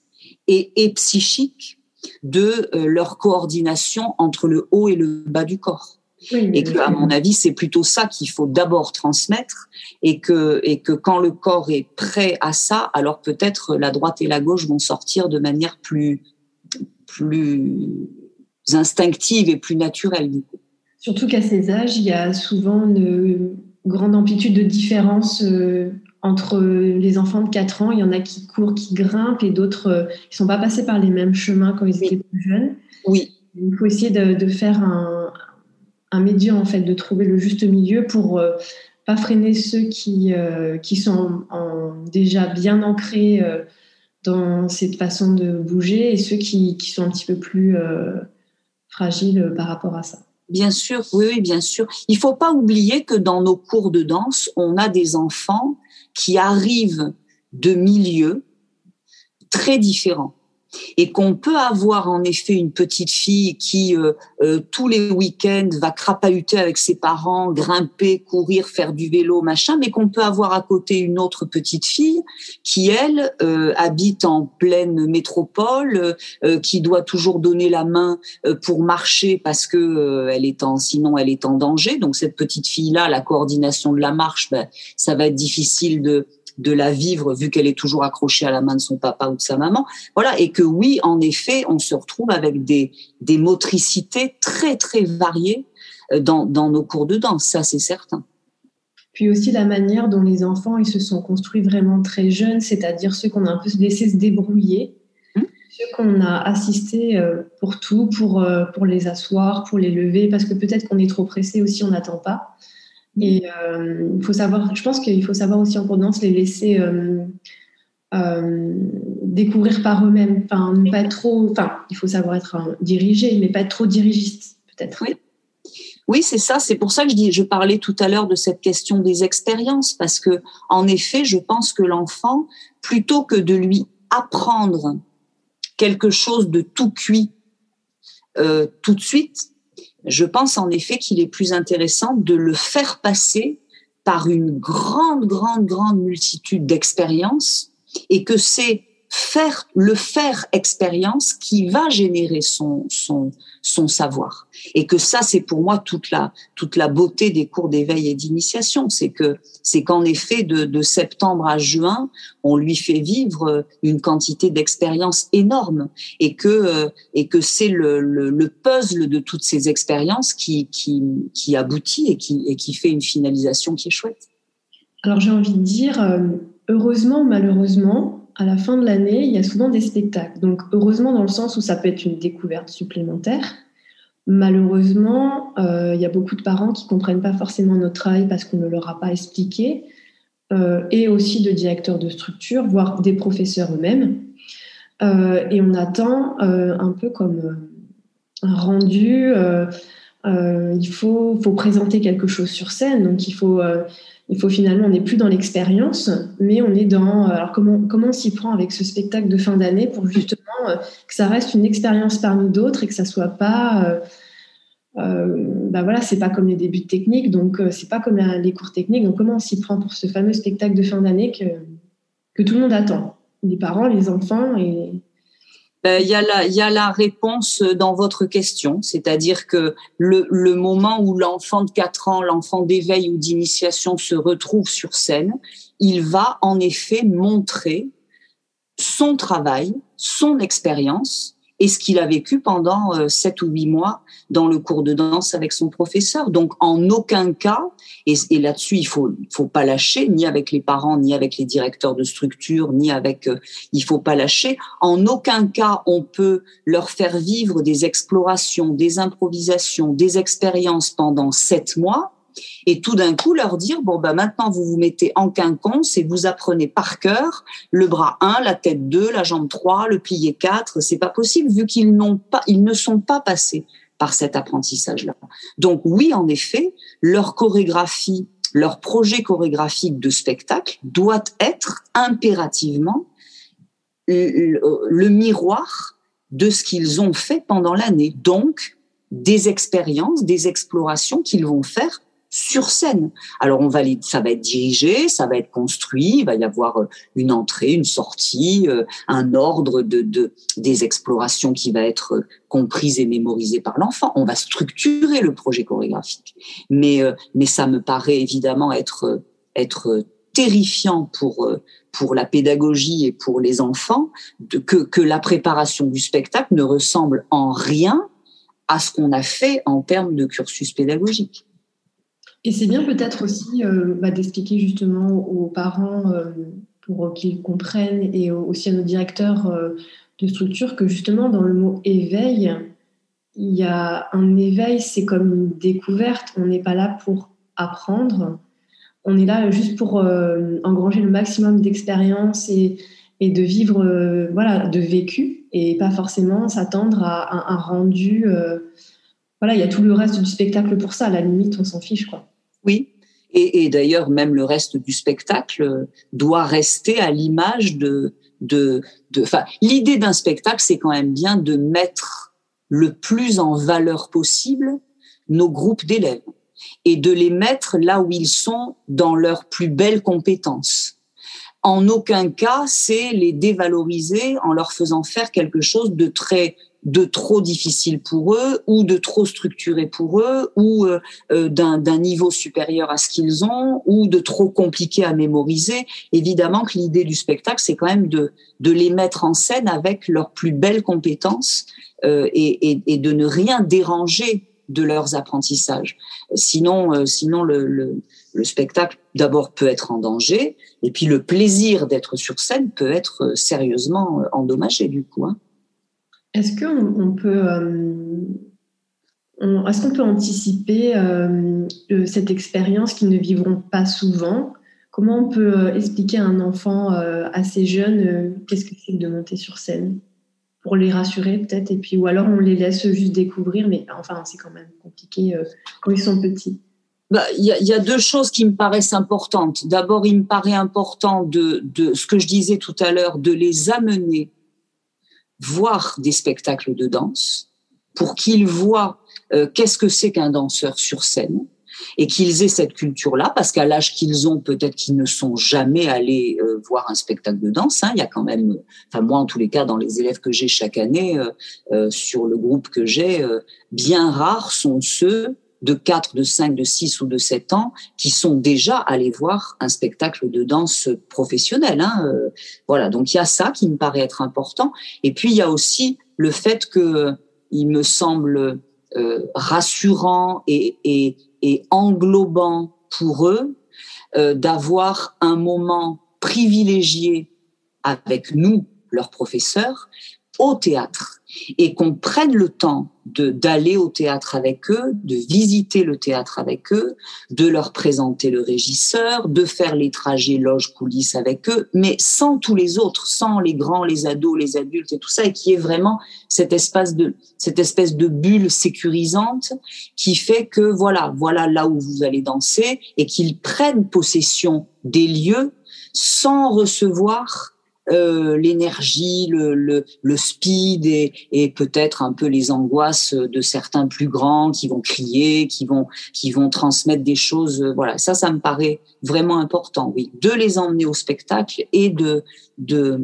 et, et psychique de leur coordination entre le haut et le bas du corps? Et que, à mon avis, c'est plutôt ça qu'il faut d'abord transmettre et que, et que quand le corps est prêt à ça, alors peut-être la droite et la gauche vont sortir de manière plus, plus instinctive et plus naturelle, Surtout qu'à ces âges, il y a souvent une grande amplitude de différence euh, entre les enfants de 4 ans. Il y en a qui courent, qui grimpent et d'autres euh, qui ne sont pas passés par les mêmes chemins quand ils étaient plus jeunes. Oui. Il faut essayer de, de faire un, un médium en fait de trouver le juste milieu pour euh, pas freiner ceux qui euh, sont déjà bien ancrés euh, dans cette façon de bouger et ceux qui, qui sont un petit peu plus fragiles par rapport à ça. Bien sûr, oui, oui, bien sûr. Il faut pas oublier que dans nos cours de danse, on a des enfants qui arrivent de milieux très différents. Et qu'on peut avoir en effet une petite fille qui euh, euh, tous les week-ends va crapahuter avec ses parents, grimper, courir, faire du vélo, machin, mais qu'on peut avoir à côté une autre petite fille qui elle euh, habite en pleine métropole, qui doit toujours donner la main pour marcher parce que elle est en sinon elle est en danger. Donc cette petite fille là, la coordination de la marche, ben, ça va être difficile de de la vivre vu qu'elle est toujours accrochée à la main de son papa ou de sa maman. Voilà, et que oui, en effet, on se retrouve avec des, des motricités très, très variées euh, dans, dans nos cours de danse, ça c'est certain. Puis aussi la manière dont les enfants ils se sont construits vraiment très jeunes, c'est-à-dire ceux qu'on a un peu laissé se débrouiller, hum. ceux qu'on a assisté euh, pour tout, pour, euh, pour les asseoir, pour les lever, parce que peut-être qu'on est trop pressé aussi, on n'attend pas. Et euh, il faut savoir, je pense qu'il faut savoir aussi en cours les laisser euh, euh, découvrir par eux-mêmes. Enfin, ne pas trop. Enfin, il faut savoir être dirigé, mais pas trop dirigiste, peut-être. Oui. Oui, c'est ça. C'est pour ça que je, dis, je parlais tout à l'heure de cette question des expériences, parce que, en effet, je pense que l'enfant, plutôt que de lui apprendre quelque chose de tout cuit euh, tout de suite, je pense en effet qu'il est plus intéressant de le faire passer par une grande, grande, grande multitude d'expériences et que c'est faire le faire expérience qui va générer son son son savoir. Et que ça c'est pour moi toute la toute la beauté des cours d'éveil et d'initiation. C'est que c'est qu'en effet de, de septembre à juin on lui fait vivre une quantité d'expériences énorme. Et que euh, et que c'est le, le, le, puzzle de toutes ces expériences qui qui qui aboutit et qui et qui fait une finalisation qui est chouette. Alors j'ai envie de dire euh, heureusement malheureusement à la fin de l'année, il y a souvent des spectacles. Donc, heureusement, dans le sens où ça peut être une découverte supplémentaire. Malheureusement, euh, il y a beaucoup de parents qui ne comprennent pas forcément notre travail parce qu'on ne leur a pas expliqué, euh, et aussi de directeurs de structure, voire des professeurs eux-mêmes. Euh, et on attend un peu comme un rendu. il faut, faut, présenter quelque chose sur scène, donc il faut il faut finalement, on n'est plus dans l'expérience, mais on est dans. Euh, alors, comment, comment on s'y prend avec ce spectacle de fin d'année pour justement euh, que ça reste une expérience parmi d'autres et que ça soit pas. Euh, bah voilà, c'est pas comme les débuts techniques, donc c'est pas comme les cours techniques. Donc, comment on s'y prend pour ce fameux spectacle de fin d'année que, que tout le monde attend Les parents, les enfants et, ben, il y, a la, il y a la réponse dans votre question, c'est-à-dire que le, le moment où l'enfant de 4 ans, l'enfant d'éveil ou d'initiation se retrouve sur scène, il va en effet montrer son travail, son expérience, et ce qu'il a vécu pendant euh, sept ou huit mois dans le cours de danse avec son professeur. Donc, en aucun cas, et, là-dessus, il faut, faut pas lâcher, ni avec les parents, ni avec les directeurs de structure, ni avec, euh, il faut pas lâcher. En aucun cas, on peut leur faire vivre des explorations, des improvisations, des expériences pendant sept mois et tout d'un coup leur dire bon ben maintenant vous vous mettez en quinconce et vous apprenez par cœur le bras 1, la tête 2, la jambe 3, le plié 4, c'est pas possible vu qu'ils n'ont pas ils ne sont pas passés par cet apprentissage là. Donc oui en effet, leur chorégraphie, leur projet chorégraphique de spectacle doit être impérativement le miroir de ce qu'ils ont fait pendant l'année. Donc des expériences, des explorations qu'ils vont faire sur scène. Alors on va ça va être dirigé, ça va être construit, il va y avoir euh, une entrée, une sortie, euh, un ordre de, de des explorations qui va être euh, comprise et mémorisée par l'enfant. On va structurer le projet chorégraphique, mais mais ça me paraît évidemment être être terrifiant pour pour la pédagogie et pour les enfants que que la préparation du spectacle ne ressemble en rien à ce qu'on a fait en termes de cursus pédagogique. Et c'est bien peut-être aussi euh, bah, d'expliquer justement aux parents euh, pour qu'ils comprennent et aussi à nos directeurs euh, de structure que justement dans le mot éveil, il y a un éveil, c'est comme une découverte. On n'est pas là pour apprendre, on est là juste pour engranger le maximum d'expérience et, de vivre, voilà, de vécu et pas forcément s'attendre à un, un rendu. voilà, il y a tout le reste du spectacle pour ça. À la limite, on s'en fiche, quoi. Oui. Et, et d'ailleurs, même le reste du spectacle doit rester à l'image de, de, de, enfin, l'idée d'un spectacle, c'est quand même bien de mettre le plus en valeur possible nos groupes d'élèves et de les mettre là où ils sont dans leurs plus belles compétences. En aucun cas, c'est les dévaloriser en leur faisant faire quelque chose de très de trop difficile pour eux ou de trop structuré pour eux ou euh, euh, d'un niveau supérieur à ce qu'ils ont ou de trop compliqué à mémoriser. Évidemment que l'idée du spectacle, c'est quand même de, de les mettre en scène avec leurs plus belles compétences euh, et, et, et, de ne rien déranger de leurs apprentissages. Sinon, euh, sinon le, le, le spectacle d'abord peut être en danger, et puis le plaisir d'être sur scène peut être euh, sérieusement euh, endommagé du coup. Hein. Est-ce qu'on on peut, est-ce peut anticiper cette expérience qu'ils ne vivront pas souvent? Comment on peut expliquer à un enfant assez jeune qu'est-ce que c'est de monter sur scène? Pour les rassurer peut-être, et puis ou alors on les laisse juste découvrir, mais enfin c'est quand même compliqué euh, quand ils sont petits. Bah, il y, a, y, a, deux choses qui me paraissent importantes. D'abord, il me paraît important de, de ce que je disais tout à l'heure, de les amener voir des spectacles de danse pour qu'ils voient euh, qu'est-ce que c'est qu'un danseur sur scène et qu'ils aient cette culture-là, parce qu'à l'âge qu'ils ont, peut-être qu'ils ne sont jamais allés euh, voir un spectacle de danse. Hein. Il y a quand même, enfin moi en tous les cas, dans les élèves que j'ai chaque année, euh, euh sur le groupe que j'ai, euh, bien rares sont ceux de 4, de 5, de 6 ou de 7 ans qui sont déjà allés voir un spectacle de danse professionnel. Hein. voilà, donc il y a ça qui me paraît être important. Et puis il y a aussi le fait que il me semble euh, rassurant et englobant pour eux euh, d'avoir un moment privilégié avec nous, leurs professeurs, au théâtre et qu'on prenne le temps d'aller au théâtre avec eux, de visiter le théâtre avec eux, de leur présenter le régisseur, de faire les trajets loge coulisses avec eux, mais sans tous les autres, sans les grands, les ados, les adultes et tout ça, et qui est vraiment cet espace de cette espèce de bulle sécurisante qui fait que voilà, voilà là où vous allez danser et qu'ils prennent possession des lieux sans recevoir euh, l'énergie, le, le, speed et, et peut-être un peu les angoisses de certains plus grands qui vont crier, qui vont qui vont transmettre des choses. Euh, voilà, ça, ça me paraît vraiment important. Oui, de les emmener au spectacle et de de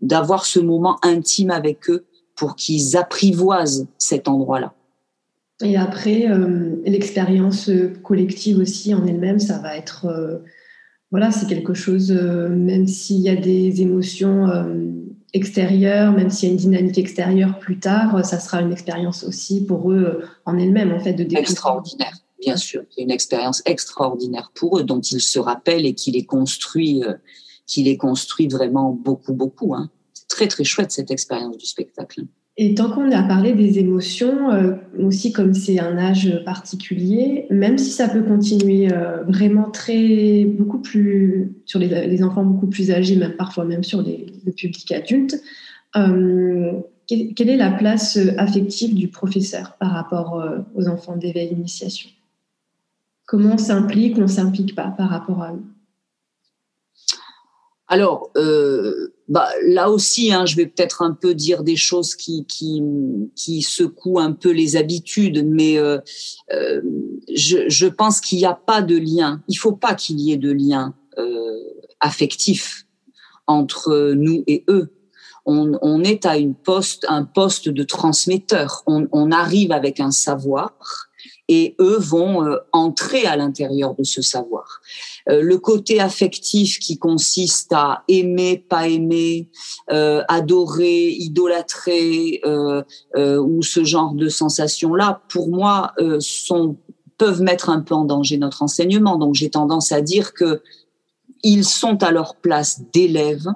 d'avoir ce moment intime avec eux pour qu'ils apprivoisent cet endroit-là. Et après, euh, l'expérience collective aussi en elle-même, ça va être voilà, c'est quelque chose, euh, même s'il y a des émotions euh, extérieures, même s'il y a une dynamique extérieure plus tard, euh, ça sera une expérience aussi pour eux en elle-même, en fait, de découvrir. Extraordinaire, bien sûr. C'est une expérience extraordinaire pour eux, dont ils se rappellent et qui les construit, qui les construit vraiment beaucoup, beaucoup. Hein. C'est très, très chouette cette expérience du spectacle. Et tant qu'on a parlé des émotions, euh, aussi comme c'est un âge particulier, même si ça peut continuer euh, vraiment très beaucoup plus sur les, enfants beaucoup plus âgés, même parfois même sur le public adulte, euh, quelle est la place affective du professeur par rapport aux enfants d'éveil initiation? Comment on s'implique ou on s'implique pas par rapport à eux? Alors, bah, là aussi, hein, je vais peut-être un peu dire des choses qui, qui, qui secouent un peu les habitudes, mais euh, euh, je, je, pense qu'il n'y a pas de lien. Il faut pas qu'il y ait de lien euh, affectif entre nous et eux. On, on, est à une poste, un poste de transmetteur. On, on arrive avec un savoir et eux vont euh, entrer à l'intérieur de ce savoir. Euh, le côté affectif qui consiste à aimer, pas aimer, euh, adorer, idolâtrer ou ce genre de sensations-là, pour moi, sont peuvent mettre un peu en danger notre enseignement. Donc j'ai tendance à dire que ils sont à leur place d'élèves,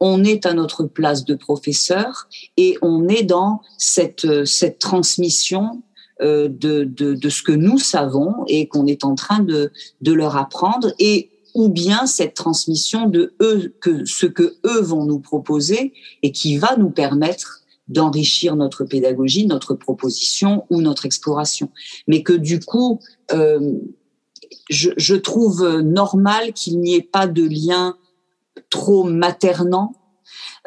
on est à notre place de professeur et on est dans cette, cette transmission euh, de, de, de, ce que nous savons et qu'on est en train de, de leur apprendre et ou bien cette transmission de eux que ce que eux vont nous proposer et qui va nous permettre d'enrichir notre pédagogie, notre proposition ou notre exploration. Mais que du coup, euh, je, je, trouve normal qu'il n'y ait pas de lien trop maternant.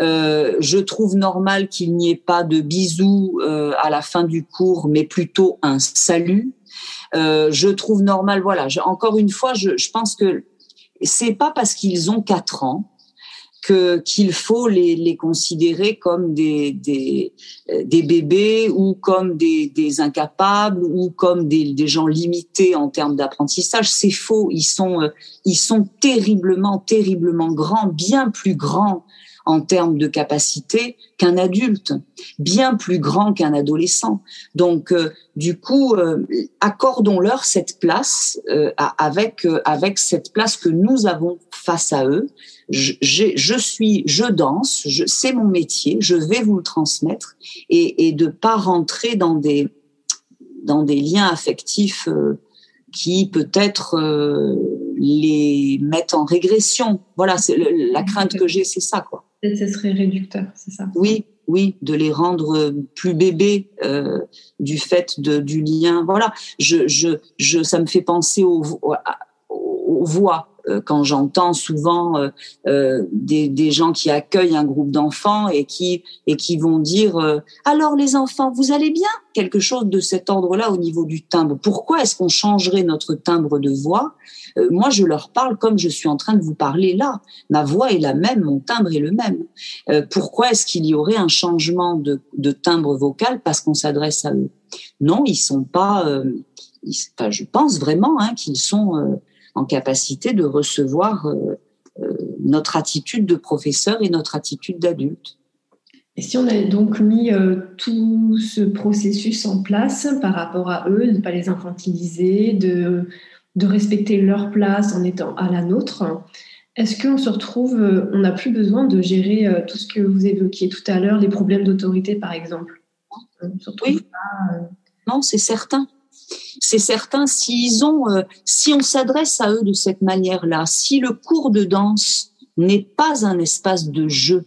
Euh, je trouve normal qu'il n'y ait pas de bisous euh, à la fin du cours, mais plutôt un salut. Euh, je trouve normal, voilà. encore une fois, je, pense que c'est pas parce qu'ils ont quatre ans que qu'il faut les, les considérer comme des, des, des bébés ou comme des, des incapables ou comme des, des gens limités en termes d'apprentissage. C'est faux. Ils sont ils sont terriblement terriblement grands, bien plus grands en termes de capacité qu'un adulte, bien plus grand qu'un adolescent. Donc, euh, du coup, euh, accordons-leur cette place euh, avec avec cette place que nous avons face à eux. Je, je suis, je danse, je, c'est mon métier, je vais vous le transmettre et, et de pas rentrer dans des dans des liens affectifs qui peut-être les mettent en régression. Voilà, c'est la crainte que j'ai, c'est ça, quoi. Et ce serait réducteur, c'est ça? Oui, oui, de les rendre plus bébés euh, du fait de, du lien. Voilà, je, je, je, ça me fait penser aux, aux voix. Euh, quand j'entends souvent euh, euh, des, gens qui accueillent un groupe d'enfants et qui et qui vont dire alors les enfants vous allez bien? Quelque chose de cet ordre-là au niveau du timbre. Pourquoi est-ce qu'on changerait notre timbre de voix? Moi je leur parle comme je suis en train de vous parler là. Ma voix est la même mon timbre est le même. Pourquoi est-ce qu'il y aurait un changement de, de timbre vocal parce qu'on s'adresse à eux? Non ils sont pas je pense vraiment hein, qu'ils sont en capacité de recevoir euh, euh, notre attitude de professeur et notre attitude d'adulte. Et si on a donc mis euh, tout ce processus en place par rapport à eux, de ne pas les infantiliser, de, de respecter leur place en étant à la nôtre, est-ce qu'on se retrouve, on n'a plus besoin de gérer tout ce que vous évoquiez tout à l'heure, les problèmes d'autorité par exemple? Oui. non, c'est certain c'est certain, s'ils ont, euh, si on s'adresse à eux de cette manière-là, si le cours de danse n'est pas un espace de jeu,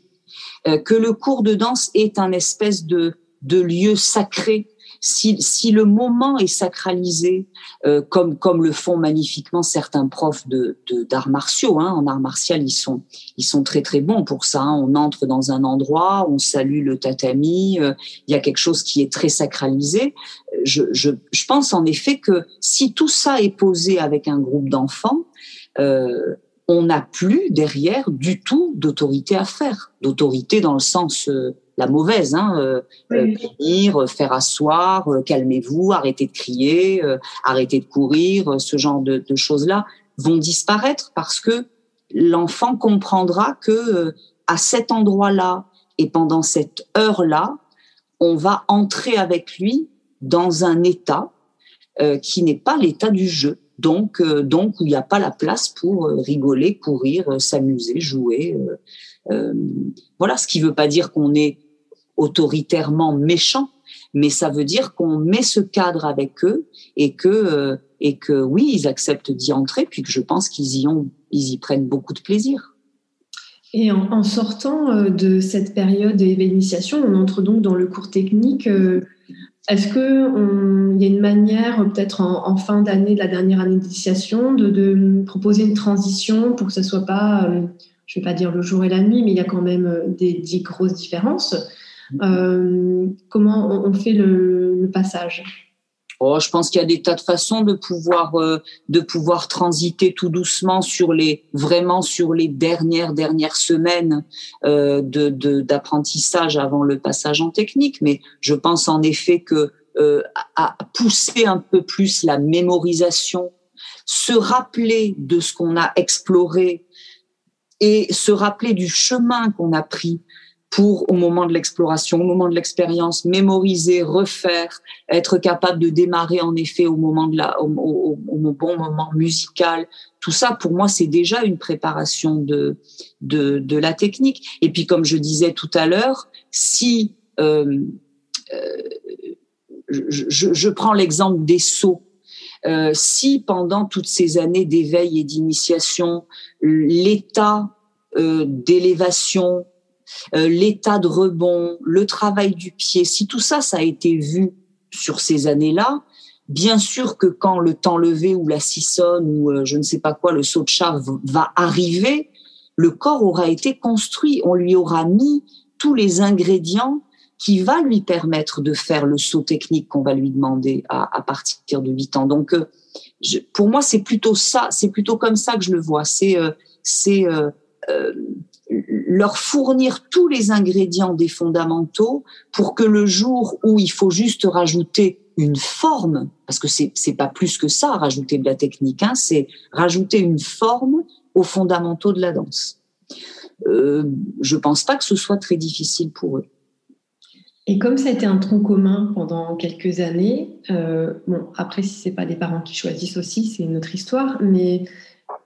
euh, que le cours de danse est un espèce de, de lieu sacré si, si le moment est sacralisé, euh, comme, comme le font magnifiquement certains profs de, d'arts martiaux, hein, en arts martial, ils sont, ils sont très très bons pour ça. Hein. On entre dans un endroit, on salue le tatami, euh, il y a quelque chose qui est très sacralisé. Je, je, je pense en effet que si tout ça est posé avec un groupe d'enfants, euh, on n'a plus derrière du tout d'autorité à faire, d'autorité dans le sens euh, la mauvaise, hein, euh, euh, faire asseoir, euh, calmez-vous, arrêtez de crier, arrêtez de courir, ce genre de, de choses-là vont disparaître parce que l'enfant comprendra que à cet endroit-là et pendant cette heure-là, on va entrer avec lui dans un état qui n'est pas l'état du jeu. Donc, donc où il n'y a pas la place pour rigoler, courir, s'amuser, jouer. voilà, ce qui ne veut pas dire qu'on est autoritairement méchant, mais ça veut dire qu'on met ce cadre avec eux et que euh, et que oui, ils acceptent d'y entrer, puis que je pense qu'ils y ont, ils y prennent beaucoup de plaisir. Et en, sortant euh, de cette période d'initiation, on entre donc dans le cours technique. Euh, est-ce qu'il y a une manière, peut-être en, fin d'année, de la dernière année d'initiation, de, proposer une transition pour que ce soit pas, je ne vais pas dire le jour et la nuit, mais il y a quand même des, grosses différences? Comment on, fait le, passage? Oh, je pense qu'il y a des tas de façons de pouvoir euh, de pouvoir transiter tout doucement sur les vraiment sur les dernières dernières semaines euh, de d'apprentissage avant le passage en technique. Mais je pense en effet que à pousser un peu plus la mémorisation, se rappeler de ce qu'on a exploré et se rappeler du chemin qu'on a pris pour, au moment de l'exploration, au moment de l'expérience, mémoriser, refaire, être capable de démarrer en effet au moment de la, au, bon moment musical. Tout ça, pour moi, c'est déjà une préparation de, de, de la technique. Et puis, comme je disais tout à l'heure, si euh, euh, je, je, prends l'exemple des sauts. Euh, si pendant toutes ces années d'éveil et d'initiation, l'état euh, d'élévation, euh, l'état de rebond, le travail du pied, si tout ça, ça a été vu sur ces années-là, bien sûr que quand le temps levé ou la sissonne ou euh, je ne sais pas quoi, le saut de char va arriver, le corps aura été construit, on lui aura mis tous les ingrédients qui va lui permettre de faire le saut technique qu'on va lui demander à, partir de 8 ans. Donc, euh, pour moi, c'est plutôt ça, c'est plutôt comme ça que je le vois. C'est c'est euh, leur fournir tous les ingrédients des fondamentaux pour que le jour où il faut juste rajouter une forme, parce que c'est c'est pas plus que ça, rajouter de la technique, hein, c'est rajouter une forme aux fondamentaux de la danse. Euh, je pense pas que ce soit très difficile pour eux. Et comme ça a été un tronc commun pendant quelques années, euh, bon, après, si c'est pas des parents qui choisissent aussi, c'est une autre histoire, mais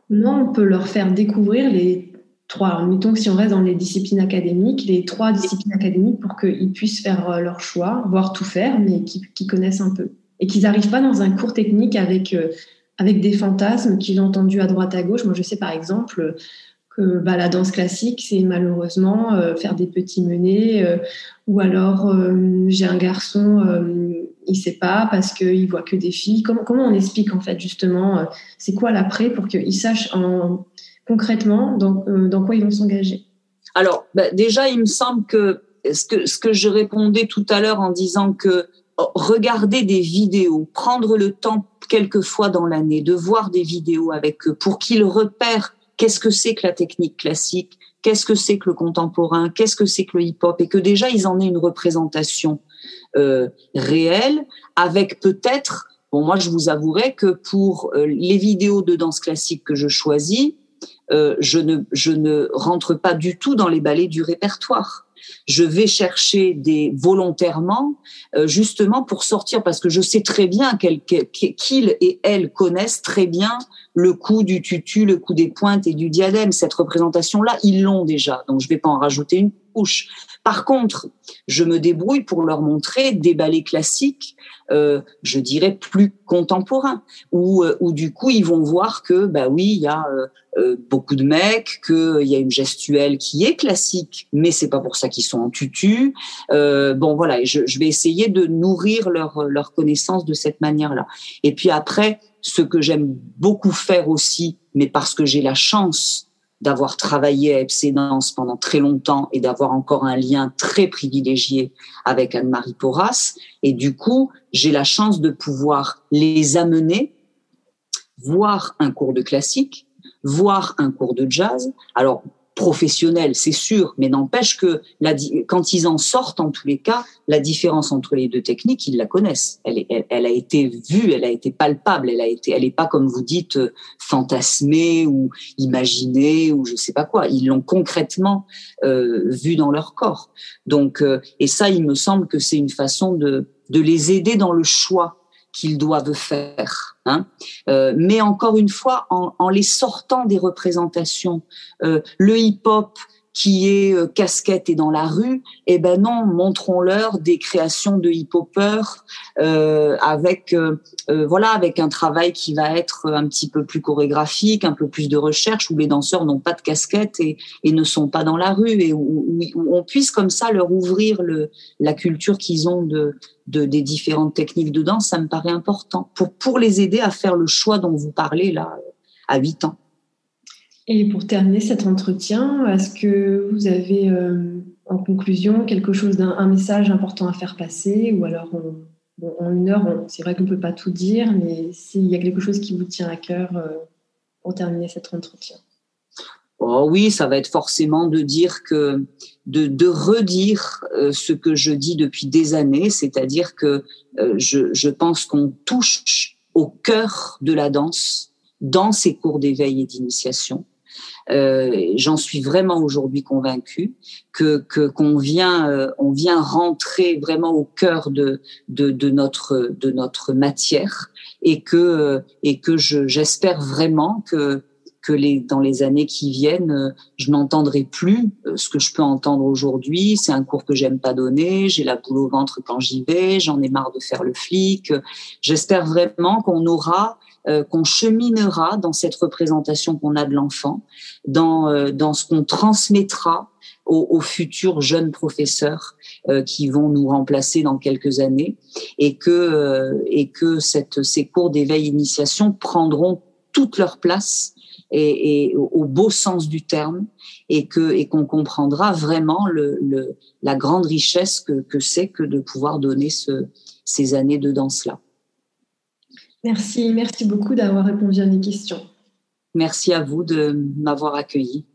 comment on peut leur faire découvrir les trois, mettons que si on reste dans les disciplines académiques, les trois disciplines académiques pour qu'ils puissent faire euh, leur choix, voire tout faire, mais qu'ils connaissent un peu. Et qu'ils n'arrivent pas dans un cours technique avec, euh, avec des fantasmes qu'ils ont entendus à droite à gauche. Moi, je sais par exemple que bah, la danse classique, c'est malheureusement euh, faire des petits menés, ou alors j'ai un garçon, il sait pas parce qu'il voit que des filles. Comment, comment on explique en fait justement, c'est quoi l'après pour qu'il sache en concrètement dans, euh, dans quoi ils vont s'engager. Alors, bah, déjà, il me semble que ce, que je répondais tout à l'heure en disant que oh, regarder des vidéos, prendre le temps quelques fois dans l'année de voir des vidéos avec eux pour qu'ils repèrent qu'est-ce que c'est que la technique classique, qu'est-ce que c'est que le contemporain, qu'est-ce que c'est que le hip-hop, et que déjà ils en aient une représentation euh, réelle, avec peut-être, bon moi je vous avouerai que pour euh, les vidéos de danse classique que je choisis, euh, je, ne, je ne rentre pas du tout dans les ballets du répertoire. Je vais chercher des volontairement, euh, justement pour sortir, parce que je sais très bien qu'ils et elles connaissent très bien le coup du tutu, le coup des pointes et du diadème. Cette représentation-là, ils l'ont déjà, donc je vais pas en rajouter une couche. Par contre, je me débrouille pour leur montrer des ballets classiques, euh, je dirais plus contemporains, où, euh, où du coup ils vont voir que bah oui, il y a euh, beaucoup de mecs, qu'il y a une gestuelle qui est classique, mais c'est pas pour ça qu'ils sont en tutu. bon voilà, je, je, vais essayer de nourrir leur leur connaissance de cette manière-là. Et puis après, ce que j'aime beaucoup faire aussi, mais parce que j'ai la chance d'avoir travaillé à FC pendant très longtemps et d'avoir encore un lien très privilégié avec Anne-Marie Porras. Et du coup, j'ai la chance de pouvoir les amener voir un cours de classique, voir un cours de jazz. Alors, professionnel, c'est sûr, mais n'empêche que la, quand ils en sortent, en tous les cas, la différence entre les deux techniques, ils la connaissent. Elle, elle, a été vue, elle a été palpable, elle a été, elle est pas comme vous dites euh, fantasmée ou imaginée ou je sais pas quoi. Ils l'ont concrètement euh, vue dans leur corps. Donc, euh, et ça, il me semble que c'est une façon de de les aider dans le choix qu'ils doivent faire. Hein. Euh, mais encore une fois, en, en, les sortant des représentations, euh, le hip-hop, qui est euh, casquette et dans la rue, eh ben non, montrons-leur des créations de hip-hopers euh, avec euh, euh, voilà avec un travail qui va être un petit peu plus chorégraphique, un peu plus de recherche où les danseurs n'ont pas de casquette et, et, ne sont pas dans la rue et où, où, on puisse comme ça leur ouvrir le, la culture qu'ils ont de, de, des différentes techniques de danse, ça me paraît important pour pour les aider à faire le choix dont vous parlez là à 8 ans. Et pour terminer cet entretien, est-ce que vous avez euh, en conclusion quelque chose d'un message important à faire passer ou alors en une heure, c'est vrai qu'on ne peut pas tout dire, mais s'il y a quelque chose qui vous tient à cœur euh, pour terminer cet entretien? Oh oui, ça va être forcément de dire que de, de redire euh, ce que je dis depuis des années, c'est-à-dire que je, je pense qu'on touche au cœur de la danse dans ces cours d'éveil et d'initiation. Euh, j'en suis vraiment aujourd'hui convaincue que qu'on vient euh, on vient rentrer vraiment au cœur de de, de notre de notre matière et que et que je j'espère vraiment que que dans les années qui viennent, je n'entendrai plus euh, ce que je peux entendre aujourd'hui. C'est un cours que j'aime pas donner, j'ai la boule au ventre quand j'y vais, j'en ai marre de faire le flic. J'espère vraiment qu'on aura euh, qu'on cheminera dans cette représentation qu'on a de l'enfant, dans, euh, dans ce qu'on transmettra aux, futurs jeunes professeurs euh, qui vont nous remplacer dans quelques années, et que, et que ces cours d'éveil initiation prendront toute leur place et, au, beau sens du terme et que et qu'on comprendra vraiment le, le, la grande richesse que, que c'est que de pouvoir donner ce, ces années de danse là. Merci, merci beaucoup d'avoir répondu à mes questions. Merci à vous de m'avoir accueilli.